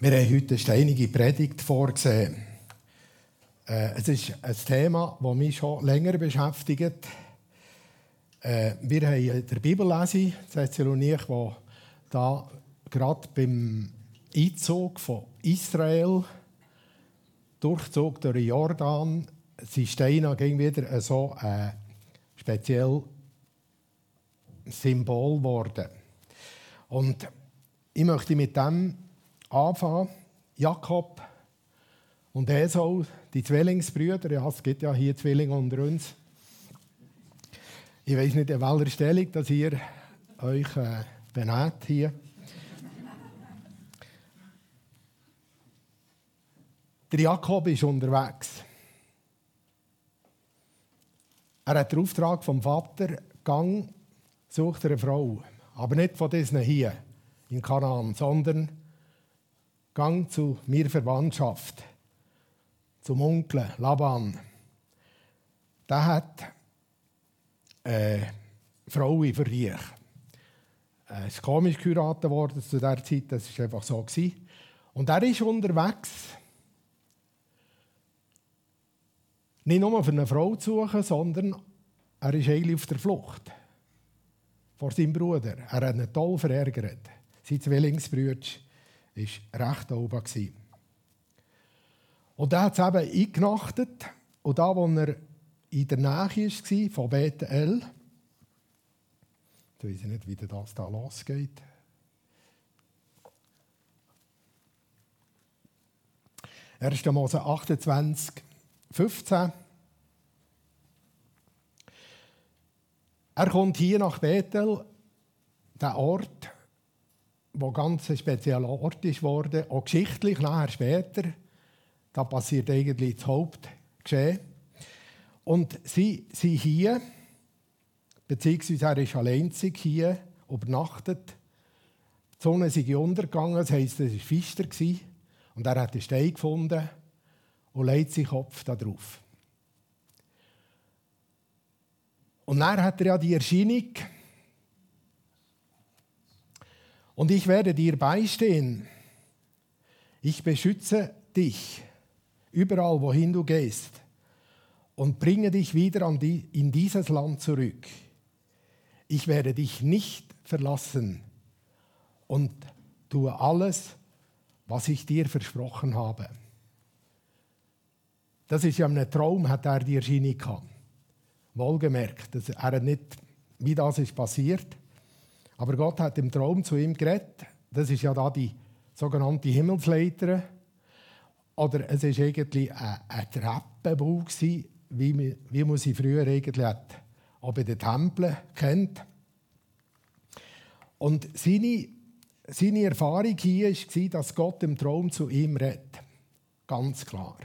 Wir haben heute eine steinige Predigt vorgesehen. Äh, es ist ein Thema, das mich schon länger beschäftigt. Äh, wir haben der Bibellese, Thessalonik, wo da gerade beim Einzug von Israel, Durchzug durch Jordan, sind Steine ging wieder so ein spezielles Symbol geworden. Und ich möchte mit dem anfangen. Jakob und Esau, die Zwillingsbrüder, ja, es gibt ja hier Zwillinge unter uns. Ich weiß nicht, in welcher Stellung dass ihr euch äh, benennt hier. Der Jakob ist unterwegs. Er hat den Auftrag vom Vater, Gang, sucht eine Frau. Aber nicht von diesen hier in Kanaan, sondern Gang zu mir Verwandtschaft, zum Onkel Laban. Der hat eine Frau für dich. Er ist komisch geheiratet worden zu dieser Zeit, das war einfach so. Und er ist unterwegs, nicht nur für eine Frau zu suchen, sondern er ist eigentlich auf der Flucht vor seinem Bruder. Er hat ihn toll verärgert. Sein Zwillingsbruder war recht oben. Und er hat eben eingenachtet. Und da, wo er in der Nähe war von Bethel, ich weiß nicht, wie das da losgeht. Er 1. Mose 28, 15. Er kommt hier nach Bethel, der Ort, wo ganz ein spezieller Ort ist worden, auch geschichtlich nachher später. Da passiert eigentlich das Hauptgeschehen. Und sie sind hier, beziehungsweise er ist alleinzig hier, übernachtet. Die Sonne ist untergegangen, das heisst, es war Fister. Und er hat einen Stein gefunden und legt seinen Kopf darauf. Und dann hat er ja die Erscheinung, und ich werde dir beistehen. Ich beschütze dich überall, wohin du gehst und bringe dich wieder die, in dieses Land zurück. Ich werde dich nicht verlassen und tue alles, was ich dir versprochen habe. Das ist ja ein Traum, hat er die Erscheinung gehabt. Wohlgemerkt, er nicht, wie das ist passiert. Aber Gott hat im Traum zu ihm geredet. Das ist ja da die sogenannte Himmelsleiter. Oder es war eigentlich ein, ein Treppenbau, wie, wie man sie früher eigentlich hat, auch bei den Tempeln kennt. Und seine, seine Erfahrung hier war, dass Gott im Traum zu ihm redet. Ganz klar.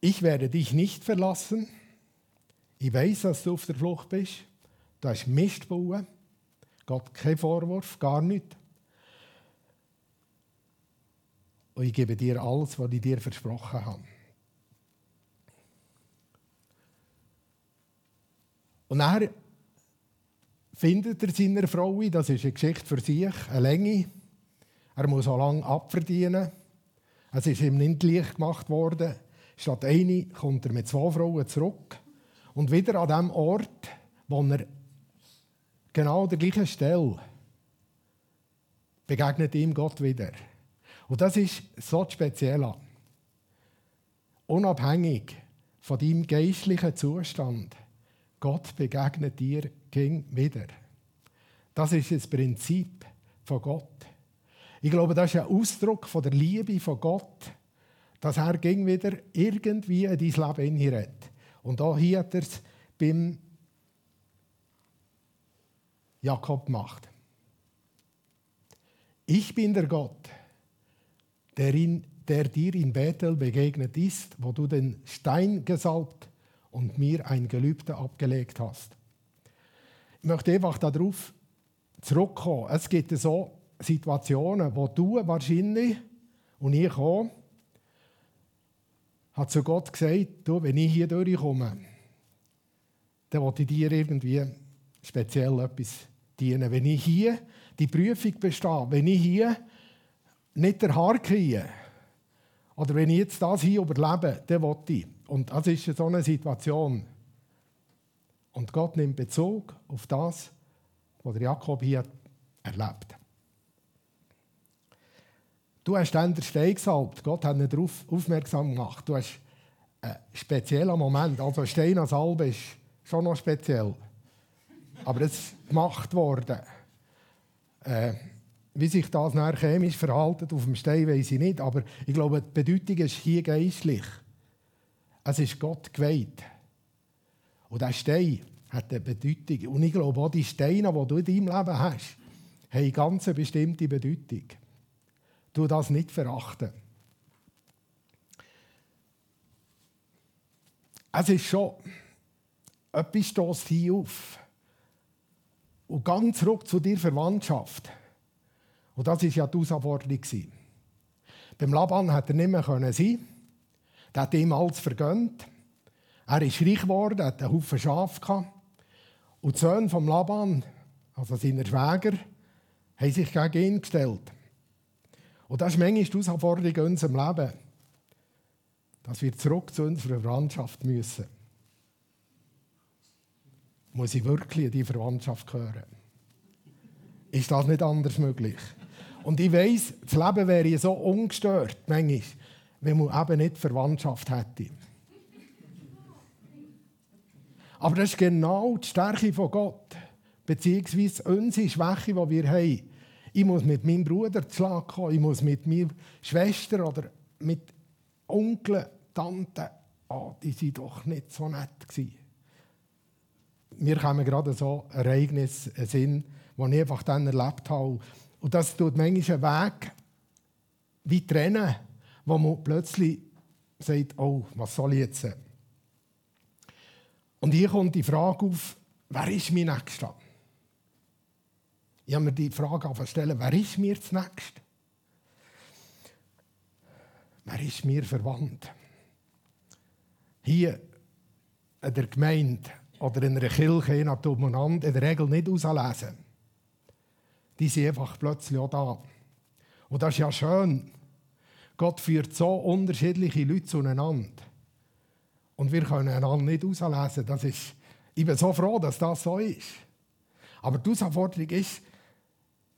Ich werde dich nicht verlassen. Ich weiß, dass du auf der Flucht bist. Du hast Mist bauen. Gott, kein Vorwurf, gar nicht. Und ich gebe dir alles, was ich dir versprochen habe. Und dann findet er seine Frau, das ist eine Geschichte für sich, eine Länge. Er muss auch lange abverdienen. Es ist ihm nicht leicht gemacht worden. Statt eine kommt er mit zwei Frauen zurück. Und wieder an dem Ort, wo er genau an der gleichen Stelle begegnet ihm Gott wieder. Und das ist so speziell. Unabhängig von deinem geistlichen Zustand, Gott begegnet dir ging wieder. Das ist das Prinzip von Gott. Ich glaube, das ist ein Ausdruck von der Liebe von Gott, dass er ging wieder irgendwie in dein Leben hineinredet. Und da hier hat er es beim Jakob macht. Ich bin der Gott, der, in, der dir in Bethel begegnet ist, wo du den Stein gesalbt und mir ein Gelübde abgelegt hast. Ich möchte einfach darauf zurückkommen. Es gibt so Situationen, wo du wahrscheinlich und ich auch, hat zu Gott gesagt, du, wenn ich hier durchkomme, dann will ich dir irgendwie speziell etwas dienen. Wenn ich hier die Prüfung bestehe, wenn ich hier nicht der Haar kriegen, oder wenn ich jetzt das hier überlebe, dann will ich. Und das ist so eine Situation. Und Gott nimmt Bezug auf das, was Jakob hier erlebt. Du hast dann den Stein gesalbt. Gott hat nicht darauf aufmerksam gemacht. Du hast einen speziellen Moment. Also ein Stein als Salbe ist schon noch speziell. Aber es ist gemacht worden. Äh, wie sich das nachher chemisch verhalten auf dem Stein, weiß ich nicht. Aber ich glaube, die Bedeutung ist hier geistlich. Es ist Gott geweiht. Und dieser Stein hat eine Bedeutung. Und ich glaube, auch die Steine, die du in deinem Leben hast, haben eine ganz bestimmte Bedeutung. Du das nicht verachten. Es ist schon, etwas stößt hier auf. Und ganz zurück zu dir Verwandtschaft. Und das war ja die Herausforderung. Beim Laban hat er nicht mehr sein können. Der hat ihm alles vergönnt. Er ist reich geworden, hat einen Haufen Schafe. Und die Söhne vom Laban, also seine Schwäger, haben sich gegen ihn gestellt. Und das ist manchmal die Herausforderung in unserem Leben, dass wir zurück zu unserer Verwandtschaft müssen. Muss ich wirklich in die Verwandtschaft gehören? Ist das nicht anders möglich? Und ich weiss, das Leben wäre so ungestört, manchmal, wenn man eben nicht Verwandtschaft hätte. Aber das ist genau die Stärke von Gott, beziehungsweise unsere Schwäche, die wir haben. Ich muss mit meinem Bruder zu kommen, ich muss mit meiner Schwester oder mit Onkel, Tanten, oh, die waren doch nicht so nett. Gewesen. Mir kommen gerade so Ereignisse in Sinn, die ich einfach dann erlebt habe. Und das tut manchmal einen Weg wie trennen, wo man plötzlich sagt, oh, was soll ich jetzt? Und hier kommt die Frage auf, wer ist mein Nächster? Ich habe mir die Frage stellen, wer ist mir das Nächste? Wer ist mir verwandt? Hier in der Gemeinde oder in einer Kirche, je nach in der Regel nicht auslesen die sind einfach plötzlich auch da. Und das ist ja schön. Gott führt so unterschiedliche Leute zueinander. Und wir können einander nicht auslesen. Das ist, ich bin so froh, dass das so ist. Aber die Herausforderung ist,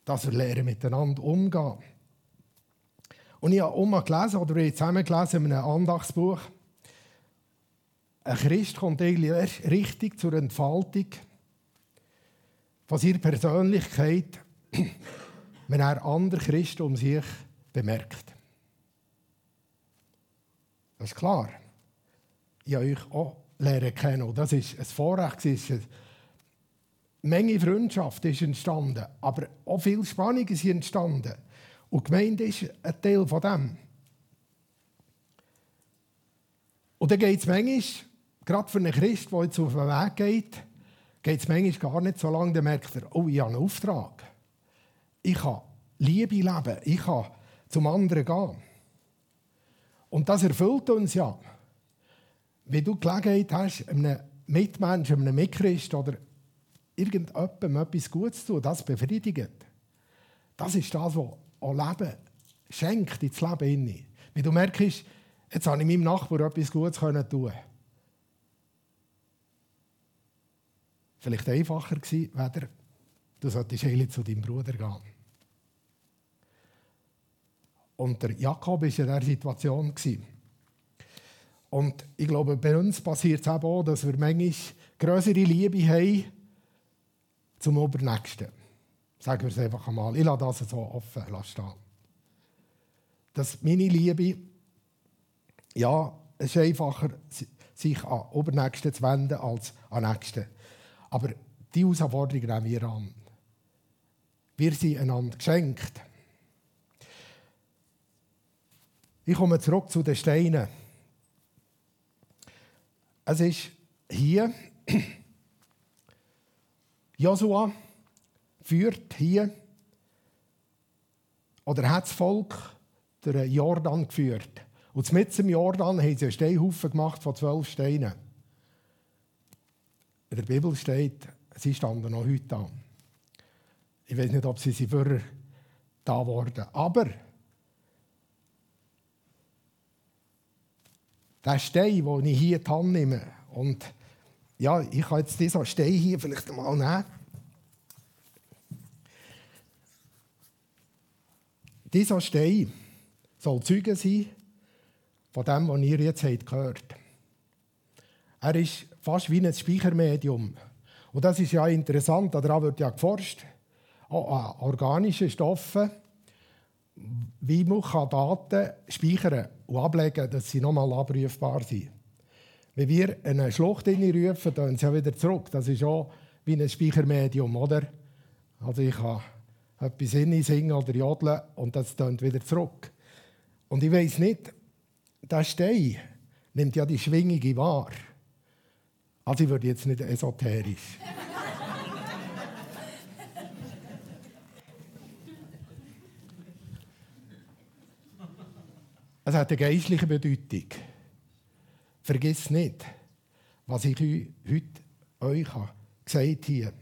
dass wir lernen, miteinander umgehen. Und ich habe auch mal gelesen, oder wir haben zusammen gelesen in einem Andachtsbuch, ein Christ kommt eigentlich erst richtig zur Entfaltung von seiner Persönlichkeit, wenn er andere Christen um sich bemerkt. Das ist klar. Ich habe euch auch lernen kennen. das ist ein Vorrecht. Menge Freundschaft ist entstanden, aber auch viel Spannung ist entstanden. Und die Gemeinde ist ein Teil von dem. Und dann geht es manchmal, gerade für einen Christ, der jetzt auf den Weg geht, geht es manchmal gar nicht so lange, dann merkt er, oh, ich habe einen Auftrag. Ich kann Liebe leben. Ich kann zum anderen gehen. Und das erfüllt uns ja. Wenn du Gelegenheit hast, einem Mitmenschen, einem Mitchrist oder irgendjemandem etwas Gutes zu tun, das befriedigt. Das ist das, was auch Leben schenkt ins Leben hinein. Wenn du merkst, jetzt habe ich meinem Nachbarn etwas Gutes tun Vielleicht einfacher gewesen, weder Du solltest zu deinem Bruder gehen. Und der Jakob war in dieser Situation. Und ich glaube, bei uns passiert es auch, dass wir manchmal größere Liebe haben zum Obernächsten. Sagen wir es einfach einmal. Ich lasse das so offen stehen. Dass meine Liebe, ja, es ist einfacher, sich an Obernächsten zu wenden als an Nächsten. Aber die Herausforderung nehmen wir an. Wir sind einander geschenkt. Ich komme zurück zu den Steinen. Es ist hier, Josua führt hier, oder hat das Volk den Jordan geführt. Und mit im Jordan haben sie einen Steinhaufen gemacht von zwölf Steinen in der Bibel steht, sie standen noch heute da. Ich weiß nicht, ob sie sie früher da wurden. Aber der Stein, den ich hier dran nehme, und ja, ich kann jetzt diesen Stein hier vielleicht mal nehmen. Dieser Stein soll Zeuge sein von dem, was ihr jetzt gehört habt. Er ist fast wie ein Speichermedium. Und das ist ja interessant, daran wird ja geforscht. An organischen Stoffen, wie man Daten speichern und ablegen dass sie nochmal abrufbar sind. Wenn wir eine Schlucht rufen, dann sie ja wieder zurück. Das ist auch wie ein Speichermedium, oder? Also ich kann etwas in singen oder jodeln und das tönt wieder zurück. Und ich weiß nicht, der Stein nimmt ja die Schwingung wahr. Also ich würde jetzt nicht esoterisch. es hat eine geistliche Bedeutung. Vergiss nicht, was ich heute euch gesagt habe.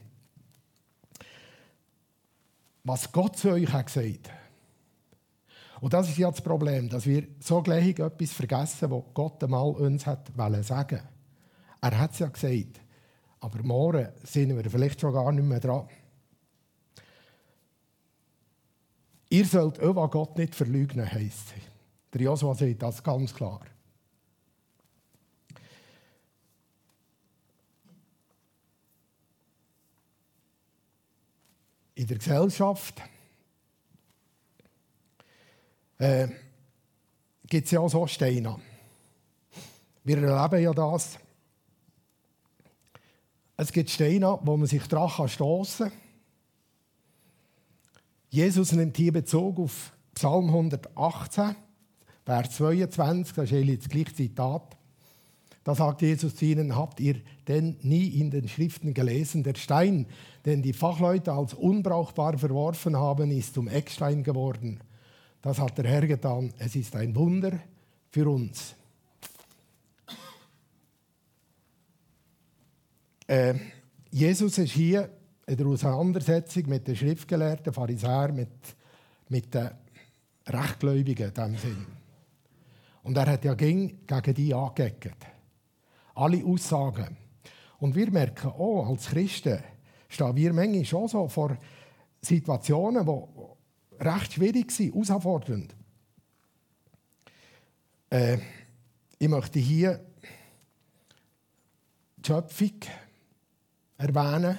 Was Gott zu euch hat gesagt Und das ist ja das Problem, dass wir so gleich etwas vergessen, was Gott einmal uns hat sagen Er hat es ja gesagt. Aber morgen sind wir vielleicht schon gar nicht mehr dran. Ihr sollt euer Gott nicht verleugnen, heisst es. Der Josua sagt das ganz klar. in der Gesellschaft äh, gibt es ja auch so Steine. Wir erleben ja das. Es gibt Steine, wo man sich daran stoßen kann. Jesus nimmt hier Bezug auf Psalm 118, Vers 22, das ist eigentlich das gleiche Zitat. Da sagt Jesus zu ihnen, habt ihr denn nie in den Schriften gelesen, der Stein, den die Fachleute als unbrauchbar verworfen haben, ist zum Eckstein geworden. Das hat der Herr getan. Es ist ein Wunder für uns. Äh, Jesus ist hier in der Auseinandersetzung mit den Schriftgelehrten, Pharisäern, mit, mit den Rechtgläubigen in diesem Sinn. Und er hat ja gegen die angeeckt. Alle Aussagen. Und wir merken auch, als Christen stehen wir manchmal schon so vor Situationen, die recht schwierig sind, herausfordernd. Äh, ich möchte hier die Schöpfung erwähnen.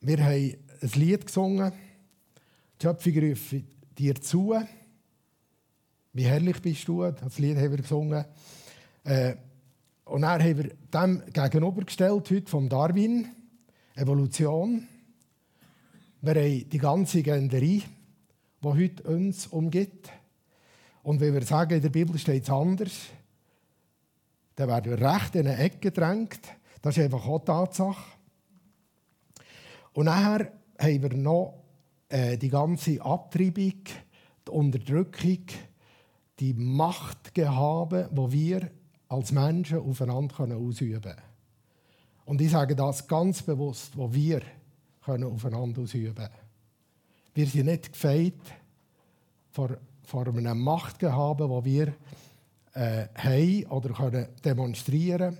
Wir haben ein Lied gesungen. Die Schöpfung ruft dir zu. Wie herrlich bist du? Das Lied haben wir gesungen. Äh, und dann haben wir dem gegenübergestellt heute vom Darwin, Evolution. Wir haben die ganze Genderie, die heute uns umgibt. Und wenn wir sagen, in der Bibel steht es anders, dann werden wir recht in eine Ecke gedrängt. Das ist einfach auch Tatsache. Und nachher haben wir noch äh, die ganze Abtreibung, die Unterdrückung, die Machtgehabe, wo wir als Menschen aufeinander ausüben können. Und ich sage das ganz bewusst, wo wir können aufeinander ausüben können. Wir sind nicht gefeit vor, vor einem Machtgehabe, das wir äh, haben oder können demonstrieren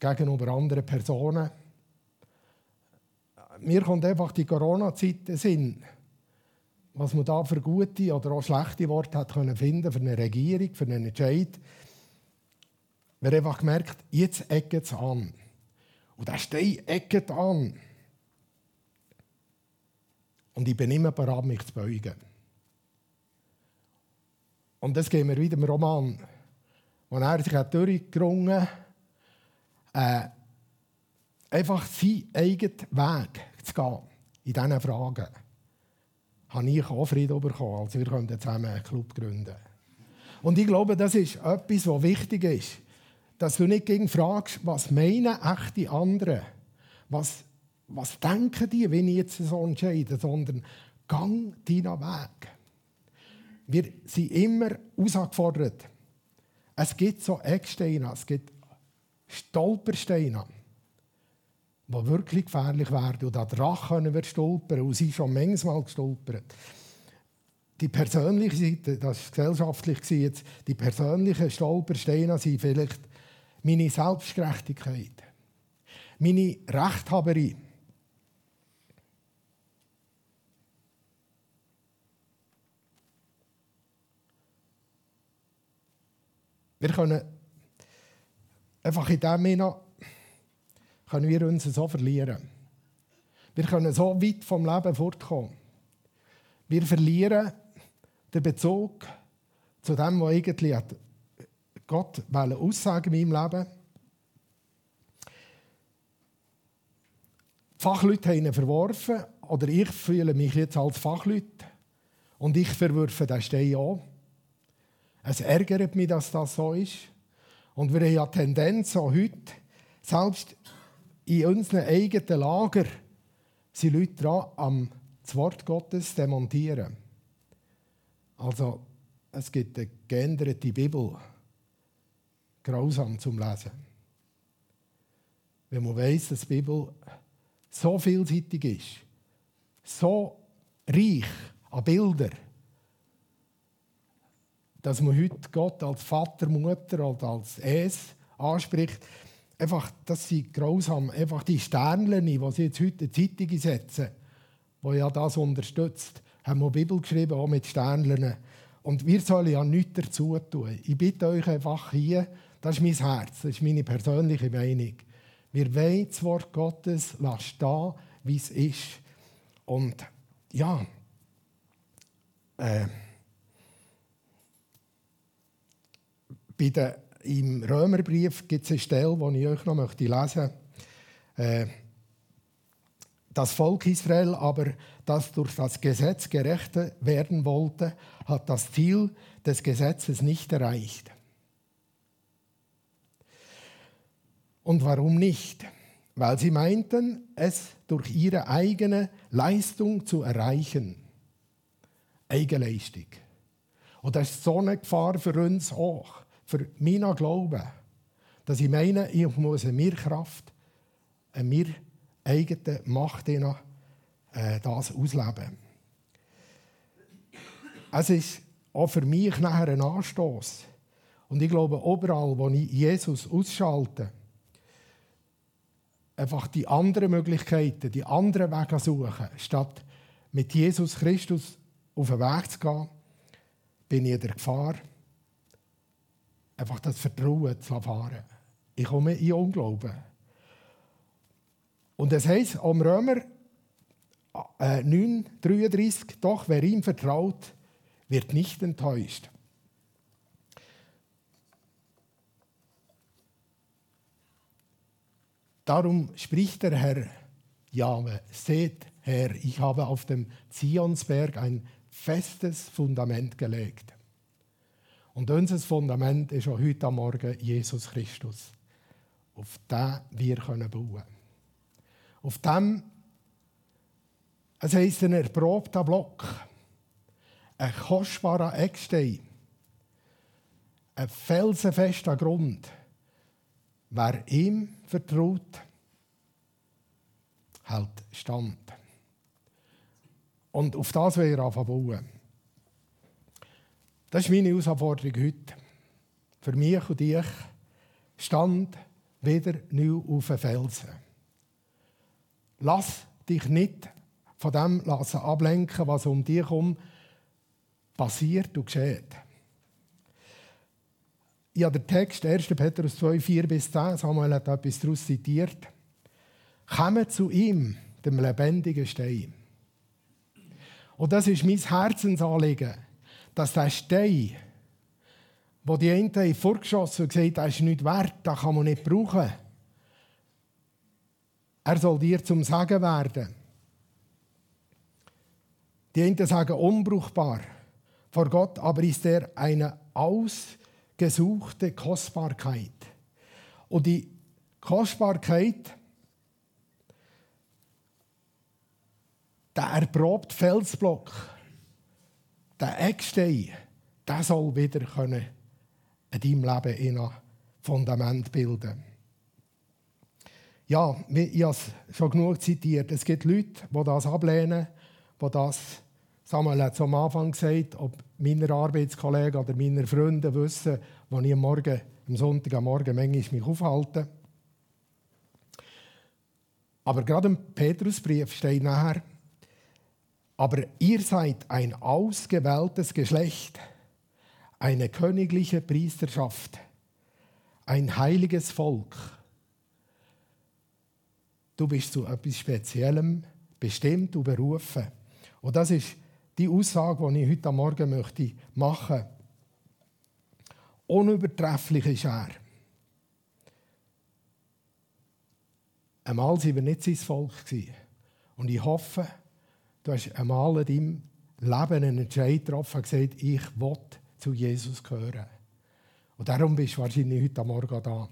gegenüber anderen Personen. Mir kommt einfach die Corona-Zeit in Sinn was man da für gute oder auch schlechte Worte hat können finden für eine Regierung, für einen Entscheid. Wir haben einfach gemerkt, jetzt ecket es an. Und der Stein ecket an. Und ich bin immer bereit, mich zu beugen. Und das gehen wir wieder im Roman, wo er sich durchgerungen hat, äh, einfach seinen eigenen Weg zu gehen in diesen Fragen habe ich auch Frieden bekommen. Also wir zusammen einen Club gründen. Und ich glaube, das ist etwas, was wichtig ist. Dass du nicht gegen fragst, was meinen echte andere, was, was denken die, wenn ich jetzt so entscheide, sondern gang deinen Weg. Wir sind immer herausgefordert. Es gibt so Ecksteine, es gibt Stolpersteine die wirklich gefährlich werden. Und daran können wir stolpern. Und sie schon manchmal gestolpert. die persönliche Seite, das war gesellschaftlich, jetzt, die persönlichen Stolpersteine sind vielleicht meine Selbstgerechtigkeit, meine Rechthaberei. Wir können einfach in dem Sinne können wir uns so verlieren. Wir können so weit vom Leben fortkommen. Wir verlieren den Bezug zu dem, was eigentlich Gott aussagen in meinem Leben. Die Fachleute haben ihn verworfen, oder ich fühle mich jetzt als Fachleute und ich verwürfe den Stein auch. Es ärgert mich, dass das so ist. Und wir haben ja Tendenz, auch heute, selbst in unseren eigenen Lager, sind Leute dran, am das Wort Gottes demontieren. Also, es gibt eine geänderte Bibel. Grausam zum Lesen. Wenn man weiß, dass die Bibel so vielseitig ist, so reich an Bildern, dass man heute Gott als Vater, Mutter oder als Es anspricht, einfach, das sind grausam. Einfach die Sternchen, die sie jetzt heute in die Zeitung setzen, die ja das unterstützt, haben wir Bibel geschrieben, auch mit Sternchen. Und wir sollen ja nichts dazu tun. Ich bitte euch einfach hier, das ist mein Herz, das ist meine persönliche Meinung. Wir wollen das Wort Gottes stehen, wie es ist. Und ja, äh, bei der, im Römerbrief gibt es eine Stelle, die ich euch noch möchte lesen möchte. Äh, das Volk Israel aber, das durch das Gesetz gerecht werden wollte, hat das Ziel des Gesetzes nicht erreicht. Und warum nicht? Weil sie meinten, es durch ihre eigene Leistung zu erreichen. Eigenleistung. Und das ist so eine Gefahr für uns auch, für meinen Glauben, dass ich meine, ich muss mir Kraft, mir eigene Macht äh, das ausleben. Es ist auch für mich nachher ein Anstoß. Und ich glaube, überall, wo ich Jesus ausschalte, einfach die anderen Möglichkeiten, die anderen Wege suchen, statt mit Jesus Christus auf den Weg zu gehen, bin ich in der Gefahr, einfach das Vertrauen zu erfahren. Ich komme in Unglauben. Und es heißt am Römer äh, 9,33, doch wer ihm vertraut, wird nicht enttäuscht. Darum spricht der Herr Jahwe, seht Herr, ich habe auf dem Zionsberg ein festes Fundament gelegt. Und unser Fundament ist auch heute Morgen Jesus Christus. Auf den wir bauen können. Auf dem, es heisst ein erprobter Block, ein kostbarer Eckstein, ein felsenfester Grund. Wer ihm vertraut, hält Stand. Und auf das will er bauen. Das ist meine Herausforderung heute. Für mich und dich stand wieder neu auf den Felsen. Lass dich nicht von dem lassen ablenken, was um dich herum passiert und geschieht. Habe den Text 1. Petrus 2, 4 bis 10, Samuel hat etwas daraus zitiert. Kommen zu ihm, dem lebendigen Stein. Und das ist mein Herzensanliegen, dass der Stein, wo die einen vorgeschossen und gesagt, das ist nicht wert, das kann man nicht brauchen, er soll dir zum Sagen werden. Die einen sagen unbrauchbar. Vor Gott aber ist er eine ausgesuchte Kostbarkeit. Und die Kostbarkeit, der erprobt Felsblock, der Eckstein, der soll wieder können in deinem Leben ein Fundament bilden ja, ich habe es schon genug zitiert. Es gibt Leute, die das ablehnen, die das Samuel hat es am Anfang gesagt, ob meine Arbeitskollegen oder meine Freunde wissen, wann ich am Morgen, am Sonntag am Morgen manchmal mich aufhalte. Aber gerade im Petrusbrief steht nachher, aber ihr seid ein ausgewähltes Geschlecht, eine königliche Priesterschaft, ein heiliges Volk. Du bist zu etwas Speziellem bestimmt und berufen. Und das ist die Aussage, die ich heute Morgen machen möchte. Unübertrefflich ist er. Einmal waren wir nicht sein Volk. Und ich hoffe, du hast einmal in deinem Leben einen Entscheid getroffen und gesagt, ich will zu Jesus gehören. Und darum bist du wahrscheinlich heute Morgen da.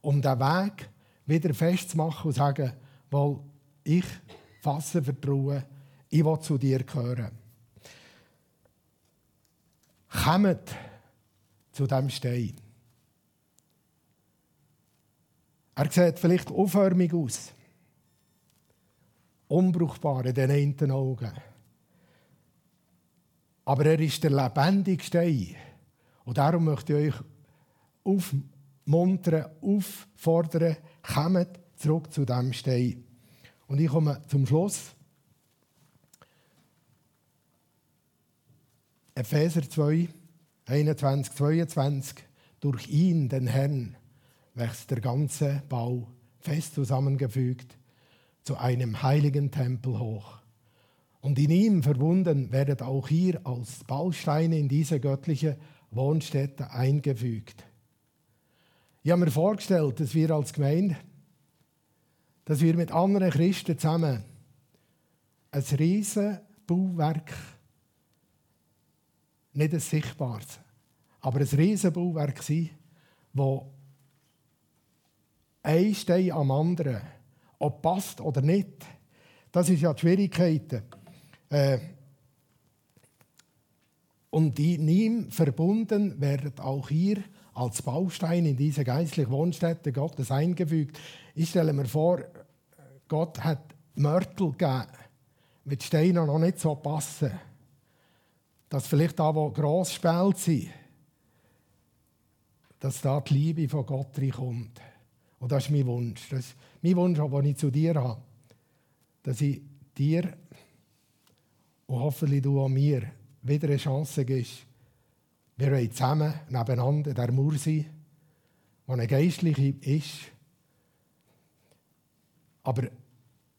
Um den Weg wieder festzumachen und zu sagen, weil ich fasse Vertrauen, ich will zu dir gehören. Kommt zu diesem Stein. Er sieht vielleicht unförmig aus. Unbrauchbar in den einen Augen. Aber er ist der lebendige Stein. Und darum möchte ich euch aufmuntern, auffordern, kommt zurück zu diesem Stein. Und ich komme zum Schluss. Epheser 2, 21, 22. Durch ihn, den Herrn, wächst der ganze Bau fest zusammengefügt zu einem heiligen Tempel hoch. Und in ihm verbunden werdet auch ihr als Bausteine in diese göttliche Wohnstätte eingefügt. Ich habe mir vorgestellt, dass wir als Gemeinde, dass wir mit anderen Christen zusammen ein riesen Bauwerk nicht ein sichtbares, aber ein Riesenbauwerk sein, wo ein Stein am anderen, ob passt oder nicht, das ist ja die Schwierigkeit. Äh, und in ihm verbunden werden auch hier als Baustein in diese geistliche Wohnstätte Gottes eingefügt. Ich stelle mir vor, Gott hat Mörtel gegeben, mit Steinen noch nicht so passen dass vielleicht da, wo gross spielt sind, dass da die Liebe von Gott reinkommt. Und das ist mein Wunsch. Das ist mein Wunsch, den ich zu dir habe. Dass ich dir und hoffentlich du an mir wieder eine Chance gibst. Wir wollen zusammen nebeneinander der Mauer sein, der eine geistliche ist, aber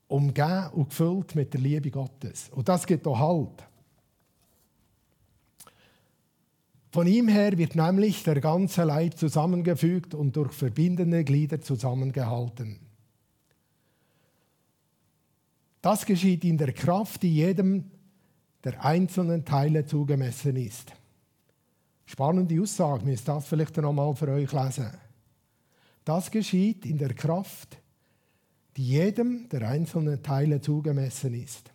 umgeben und gefüllt mit der Liebe Gottes. Und das gibt auch Halt. Von ihm her wird nämlich der ganze Leib zusammengefügt und durch verbindende Glieder zusammengehalten. Das geschieht in der Kraft, die jedem der einzelnen Teile zugemessen ist. Spannende Aussage, müsst das vielleicht noch mal für euch lesen. Das geschieht in der Kraft, die jedem der einzelnen Teile zugemessen ist.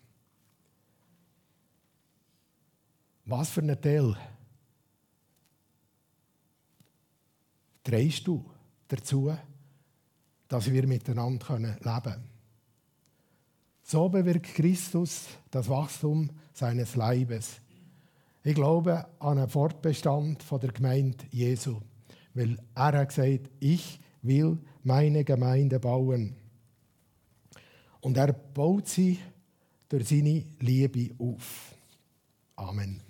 Was für ein Teil? Drehst du dazu, dass wir miteinander leben können. So bewirkt Christus das Wachstum seines Leibes. Ich glaube an einen Fortbestand der Gemeinde Jesu, weil er hat gesagt, ich will meine Gemeinde bauen. Und er baut sie durch seine Liebe auf. Amen.